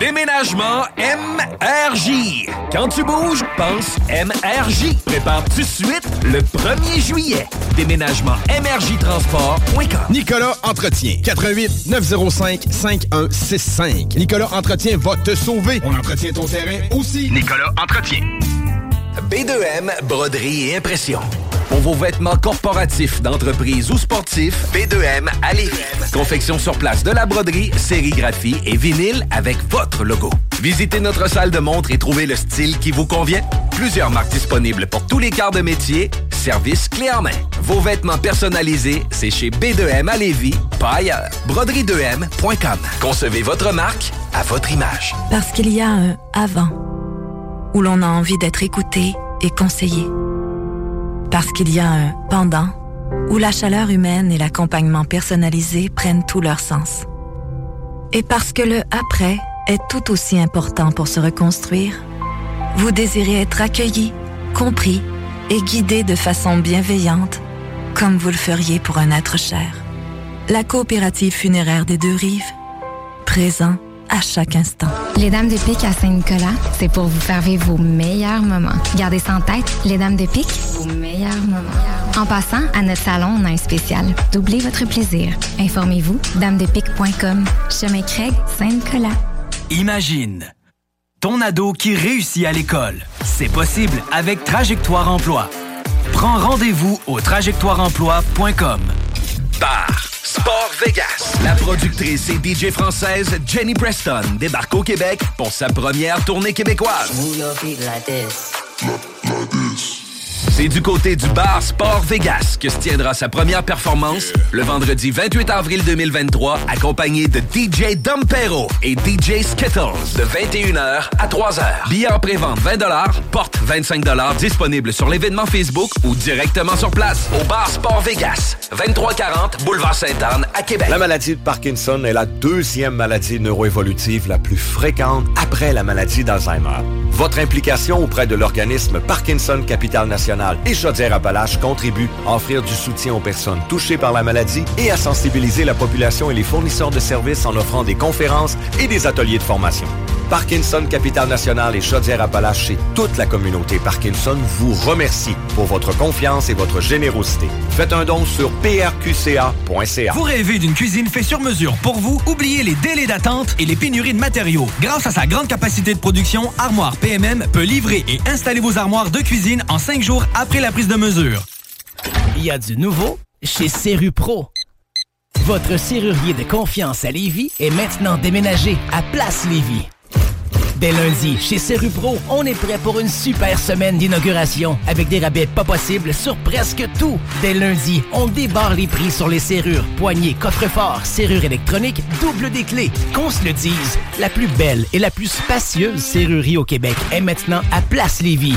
Déménagement MRJ. Quand tu bouges, pense MRJ. Prépare tout de suite le 1er juillet. Déménagement MRJ Transport.com. Nicolas Entretien. 88 905 5165. Nicolas Entretien va te sauver. On entretient ton terrain aussi. Nicolas Entretien. B2M Broderie et Impression. Pour vos vêtements corporatifs, d'entreprise ou sportifs, B2M à Lévis. Confection sur place de la broderie, sérigraphie et vinyle avec votre logo. Visitez notre salle de montre et trouvez le style qui vous convient. Plusieurs marques disponibles pour tous les quarts de métier. Service clé en main. Vos vêtements personnalisés, c'est chez B2M à Lévis, pas ailleurs. Broderie2M.com. Concevez votre marque à votre image. Parce qu'il y a un avant où l'on a envie d'être écouté et conseillé. Parce qu'il y a un pendant où la chaleur humaine et l'accompagnement personnalisé prennent tout leur sens. Et parce que le après est tout aussi important pour se reconstruire, vous désirez être accueilli, compris et guidé de façon bienveillante, comme vous le feriez pour un être cher. La coopérative funéraire des deux rives, présent à chaque instant. Les Dames de Pique à Saint-Nicolas, c'est pour vous faire vos meilleurs moments. Gardez ça en tête, les Dames de Pique, vos meilleurs moments. En passant, à notre salon, on a un spécial. Doublez votre plaisir. Informez-vous, damesdepique.com. Chemin Craig, Saint-Nicolas. Imagine ton ado qui réussit à l'école. C'est possible avec Trajectoire Emploi. Prends rendez-vous au trajectoireemploi.com. Bar Sport Vegas. La productrice et DJ française Jenny Preston débarque au Québec pour sa première tournée québécoise. C'est du côté du bar Sport Vegas que se tiendra sa première performance le vendredi 28 avril 2023, accompagné de DJ Dompero et DJ Skittles de 21h à 3h. Billets en pré-vente 20 porte 25 disponible sur l'événement Facebook ou directement sur place au bar Sport Vegas, 2340 Boulevard Sainte-Anne à Québec. La maladie de Parkinson est la deuxième maladie neuroévolutive la plus fréquente après la maladie d'Alzheimer. Votre implication auprès de l'organisme Parkinson Capital National et Chaudière-Appalaches contribue à offrir du soutien aux personnes touchées par la maladie et à sensibiliser la population et les fournisseurs de services en offrant des conférences et des ateliers de formation. Parkinson Capital National et Chaudière-Appalaches et toute la communauté Parkinson vous remercie pour votre confiance et votre générosité. Faites un don sur prqca.ca. Vous rêvez d'une cuisine faite sur mesure pour vous? Oubliez les délais d'attente et les pénuries de matériaux. Grâce à sa grande capacité de production, Armoire PMM peut livrer et installer vos armoires de cuisine en cinq jours après la prise de mesure. Il y a du nouveau chez Serru Pro. Votre serrurier de confiance à Lévis est maintenant déménagé à Place Lévis. Dès lundi, chez Serupro, on est prêt pour une super semaine d'inauguration avec des rabais pas possibles sur presque tout. Dès lundi, on débarre les prix sur les serrures, poignées, coffres-forts, serrures électroniques, double des clés. Qu'on se le dise, la plus belle et la plus spacieuse serrurerie au Québec est maintenant à Place Lévis.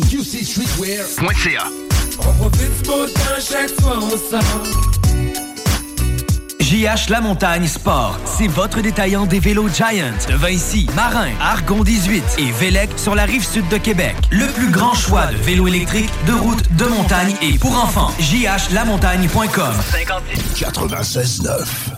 qcstreetwear.ca. On profite du beau temps, chaque fois on sort. JH La Montagne Sport, c'est votre détaillant des vélos Giant de Vinci, Marin, Argon 18 et Vélec sur la rive sud de Québec. Le plus grand choix de vélos électriques, de route, de montagne et pour enfants. jhlamontagne.com 96.9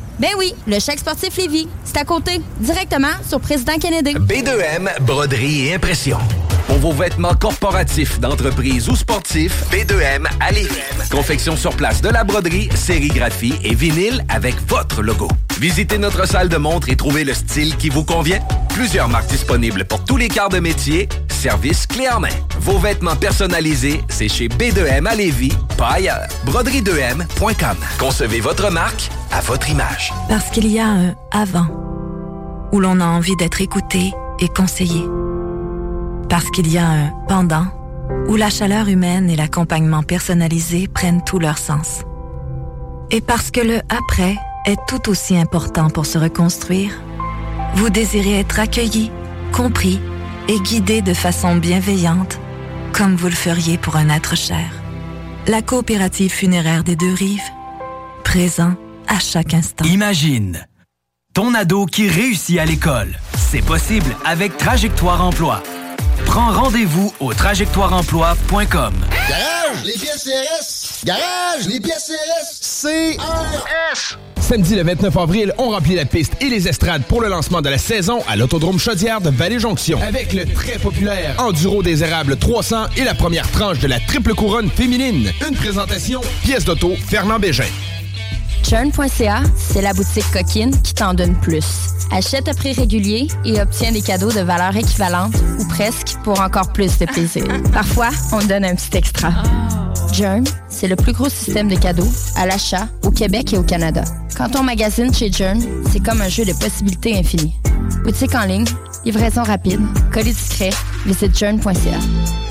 Ben oui, le chèque sportif Lévis. C'est à côté, directement sur Président Kennedy. B2M, broderie et impression. Pour vos vêtements corporatifs, d'entreprise ou sportifs, B2M à Lévis. Confection sur place de la broderie, sérigraphie et vinyle avec votre logo. Visitez notre salle de montre et trouvez le style qui vous convient. Plusieurs marques disponibles pour tous les quarts de métier. Service clé en main. Vos vêtements personnalisés, c'est chez B2M à Lévis, pas ailleurs. Broderie2M.com. Concevez votre marque à votre image. Parce qu'il y a un avant où l'on a envie d'être écouté et conseillé. Parce qu'il y a un pendant où la chaleur humaine et l'accompagnement personnalisé prennent tout leur sens. Et parce que le après est tout aussi important pour se reconstruire, vous désirez être accueilli, compris et guidé de façon bienveillante, comme vous le feriez pour un être cher. La coopérative funéraire des deux rives, présent à chaque instant. Imagine ton ado qui réussit à l'école. C'est possible avec Trajectoire Emploi. Prends rendez-vous au trajectoireemploi.com. Garage, les pièces CRS. Garage, les pièces CRS. CRS. Samedi le 29 avril, on remplit la piste et les estrades pour le lancement de la saison à l'Autodrome Chaudière de Vallée-Jonction. Avec le très populaire Enduro des Érables 300 et la première tranche de la triple couronne féminine. Une présentation, pièce d'auto, Fernand Bégin. Churn.ca, c'est la boutique coquine qui t'en donne plus. Achète à prix régulier et obtiens des cadeaux de valeur équivalente ou presque pour encore plus de plaisir. Parfois, on donne un petit extra. Jern, c'est le plus gros système de cadeaux à l'achat au Québec et au Canada. Quand on magasine chez Jern, c'est comme un jeu de possibilités infinies. Boutique en ligne, livraison rapide, colis discret, visite jern.ca.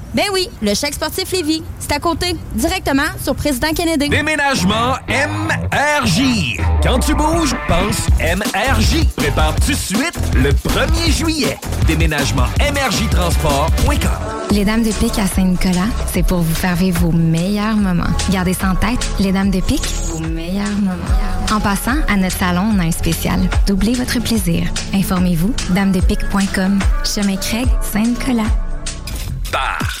Ben oui, le chèque sportif Lévis. C'est à côté, directement sur Président Kennedy. Déménagement MRJ. Quand tu bouges, pense MRJ. Prépare tout de suite le 1er juillet. Déménagement MRJtransport.com. Les Dames de Pique à Saint-Nicolas, c'est pour vous faire vivre vos meilleurs moments. Gardez ça en tête, les Dames de Pique, vos meilleurs moments. En passant, à notre salon, on a un spécial. Doublez votre plaisir. Informez-vous, damedepique.com. Chemin Craig, Saint-Nicolas. Bar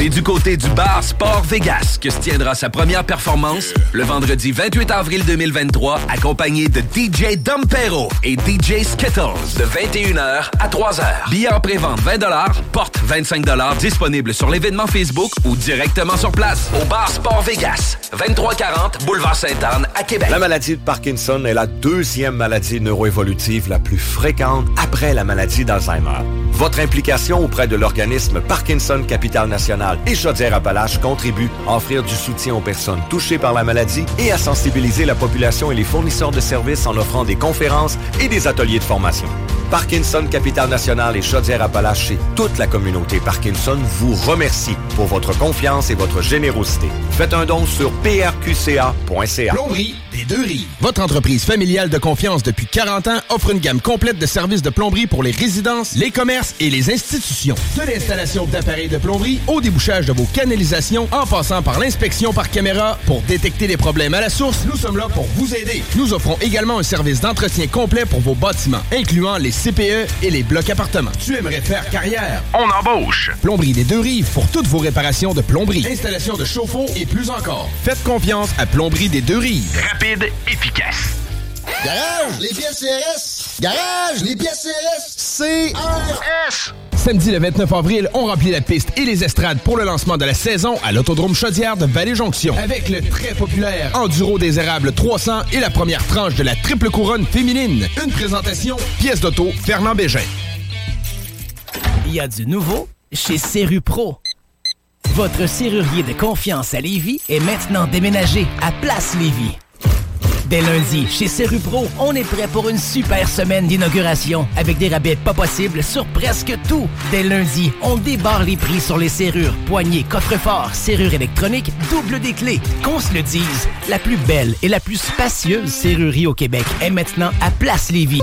C'est du côté du bar Sport Vegas que se tiendra sa première performance le vendredi 28 avril 2023, accompagné de DJ Dompero et DJ Skittles de 21h à 3h. Billets en pré-vente 20 porte 25 disponible sur l'événement Facebook ou directement sur place au bar Sport Vegas, 2340 Boulevard Sainte-Anne à Québec. La maladie de Parkinson est la deuxième maladie neuroévolutive la plus fréquente après la maladie d'Alzheimer. Votre implication auprès de l'organisme Parkinson Capital National et Chaudière-Appalaches contribue à offrir du soutien aux personnes touchées par la maladie et à sensibiliser la population et les fournisseurs de services en offrant des conférences et des ateliers de formation. Parkinson Capital National et Chaudière-Appalaches et toute la communauté Parkinson vous remercie pour votre confiance et votre générosité. Faites un don sur prqca.ca. Plomberie des deux rives. Votre entreprise familiale de confiance depuis 40 ans offre une gamme complète de services de plomberie pour les résidences, les commerces et les institutions. De l'installation d'appareils de plomberie au débouchage de vos canalisations en passant par l'inspection par caméra pour détecter les problèmes à la source, nous sommes là pour vous aider. Nous offrons également un service d'entretien complet pour vos bâtiments, incluant les CPE et les blocs appartements. Tu aimerais faire carrière? On embauche. Plomberie des deux rives pour toutes vos réparations de plomberie, installation de chauffe-eau et plus encore. Faites confiance à Plomberie des deux rives. Rapide, efficace. Garage, les pièces CRS. Garage, les pièces CRS. CRS. Samedi le 29 avril, on remplit la piste et les estrades pour le lancement de la saison à l'Autodrome Chaudière de Vallée-Jonction. Avec le très populaire Enduro des Érables 300 et la première tranche de la triple couronne féminine. Une présentation, pièce d'auto, Fernand Bégin. Il y a du nouveau chez Serru Pro. Votre serrurier de confiance à Lévis est maintenant déménagé à Place Lévis. Dès lundi, chez Serupro, on est prêt pour une super semaine d'inauguration avec des rabais pas possibles sur presque tout. Dès lundi, on débarre les prix sur les serrures, poignées, coffres-forts, serrures électroniques, double des clés. Qu'on se le dise, la plus belle et la plus spacieuse serrurerie au Québec est maintenant à Place Lévis.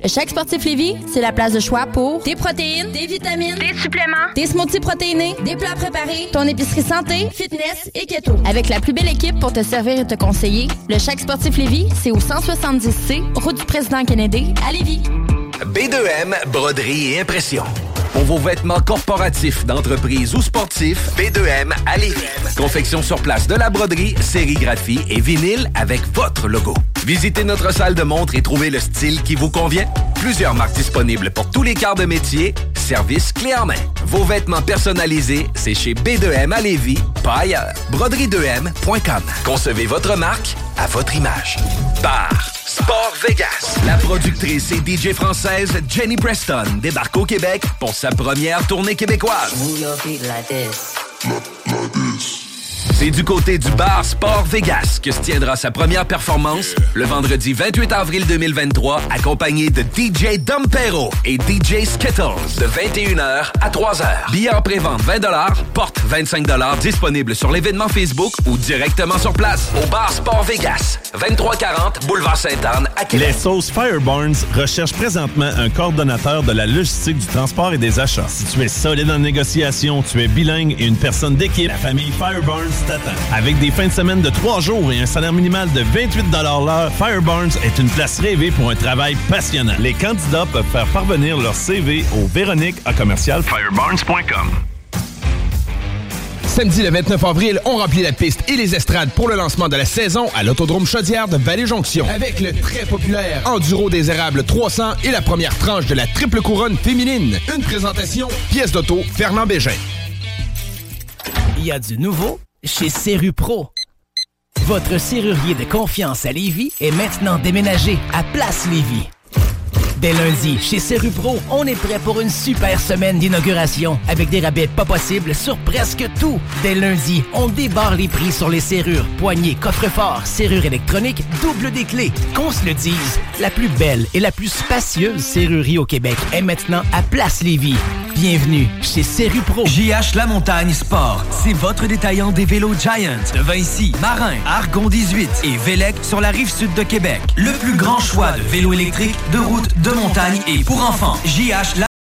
Le Chèque Sportif Lévis, c'est la place de choix pour des protéines, des vitamines, des suppléments, des smoothies protéinés, des plats préparés, ton épicerie santé, fitness et keto. Avec la plus belle équipe pour te servir et te conseiller, le Chèque Sportif Lévis, c'est au 170C, route du président Kennedy, à Lévis. B2M, broderie et impression. Pour vos vêtements corporatifs, d'entreprise ou sportifs, B2M à Lévis. Confection sur place de la broderie, sérigraphie et vinyle avec votre logo. Visitez notre salle de montre et trouvez le style qui vous convient. Plusieurs marques disponibles pour tous les quarts de métier. Service clé en main. Vos vêtements personnalisés, c'est chez B2M à Lévis, pas ailleurs. Broderie2M.com. Concevez votre marque à votre image. Bar Sport Vegas. La productrice et DJ française Jenny Preston débarque au Québec pour sa première tournée québécoise. C'est du côté du bar Sport Vegas que se tiendra sa première performance le vendredi 28 avril 2023, accompagné de DJ Dompero et DJ Skittles de 21h à 3h. Billets en pré-vente 20 porte 25 disponible sur l'événement Facebook ou directement sur place au bar Sport Vegas, 2340 Boulevard Sainte-Anne à Québec. Les sauces Fireburns recherchent présentement un coordonnateur de la logistique du transport et des achats. Si tu es solide en négociation, tu es bilingue et une personne d'équipe, la famille Fireburns t'attend. Avec des fins de semaine de 3 jours et un salaire minimal de 28 l'heure, Fireburns est une place rêvée pour un travail passionnant. Les candidats peuvent faire parvenir leur CV au Véronique à commercial fireburns.com. Samedi le 29 avril, on remplit la piste et les estrades pour le lancement de la saison à l'Autodrome Chaudière de Vallée-Jonction. Avec le très populaire Enduro des Érables 300 et la première tranche de la triple couronne féminine. Une présentation, pièce d'auto, Fernand Bégin. Il y a du nouveau chez Serru Pro. Votre serrurier de confiance à Lévis est maintenant déménagé à Place Lévis. Dès lundi, chez Serru Pro, on est prêt pour une super semaine d'inauguration avec des rabais pas possibles sur presque tout. Dès lundi, on débarre les prix sur les serrures, poignées, coffres-forts, serrures électroniques, double des clés. Qu'on se le dise, la plus belle et la plus spacieuse serrurerie au Québec est maintenant à Place Lévis. Bienvenue chez Pro. JH La Montagne Sport, c'est votre détaillant des vélos Giant de Vinci, Marin, Argon 18 et Vélec sur la rive sud de Québec. Le plus grand choix de vélos électriques, de route, de montagne et pour enfants. JH La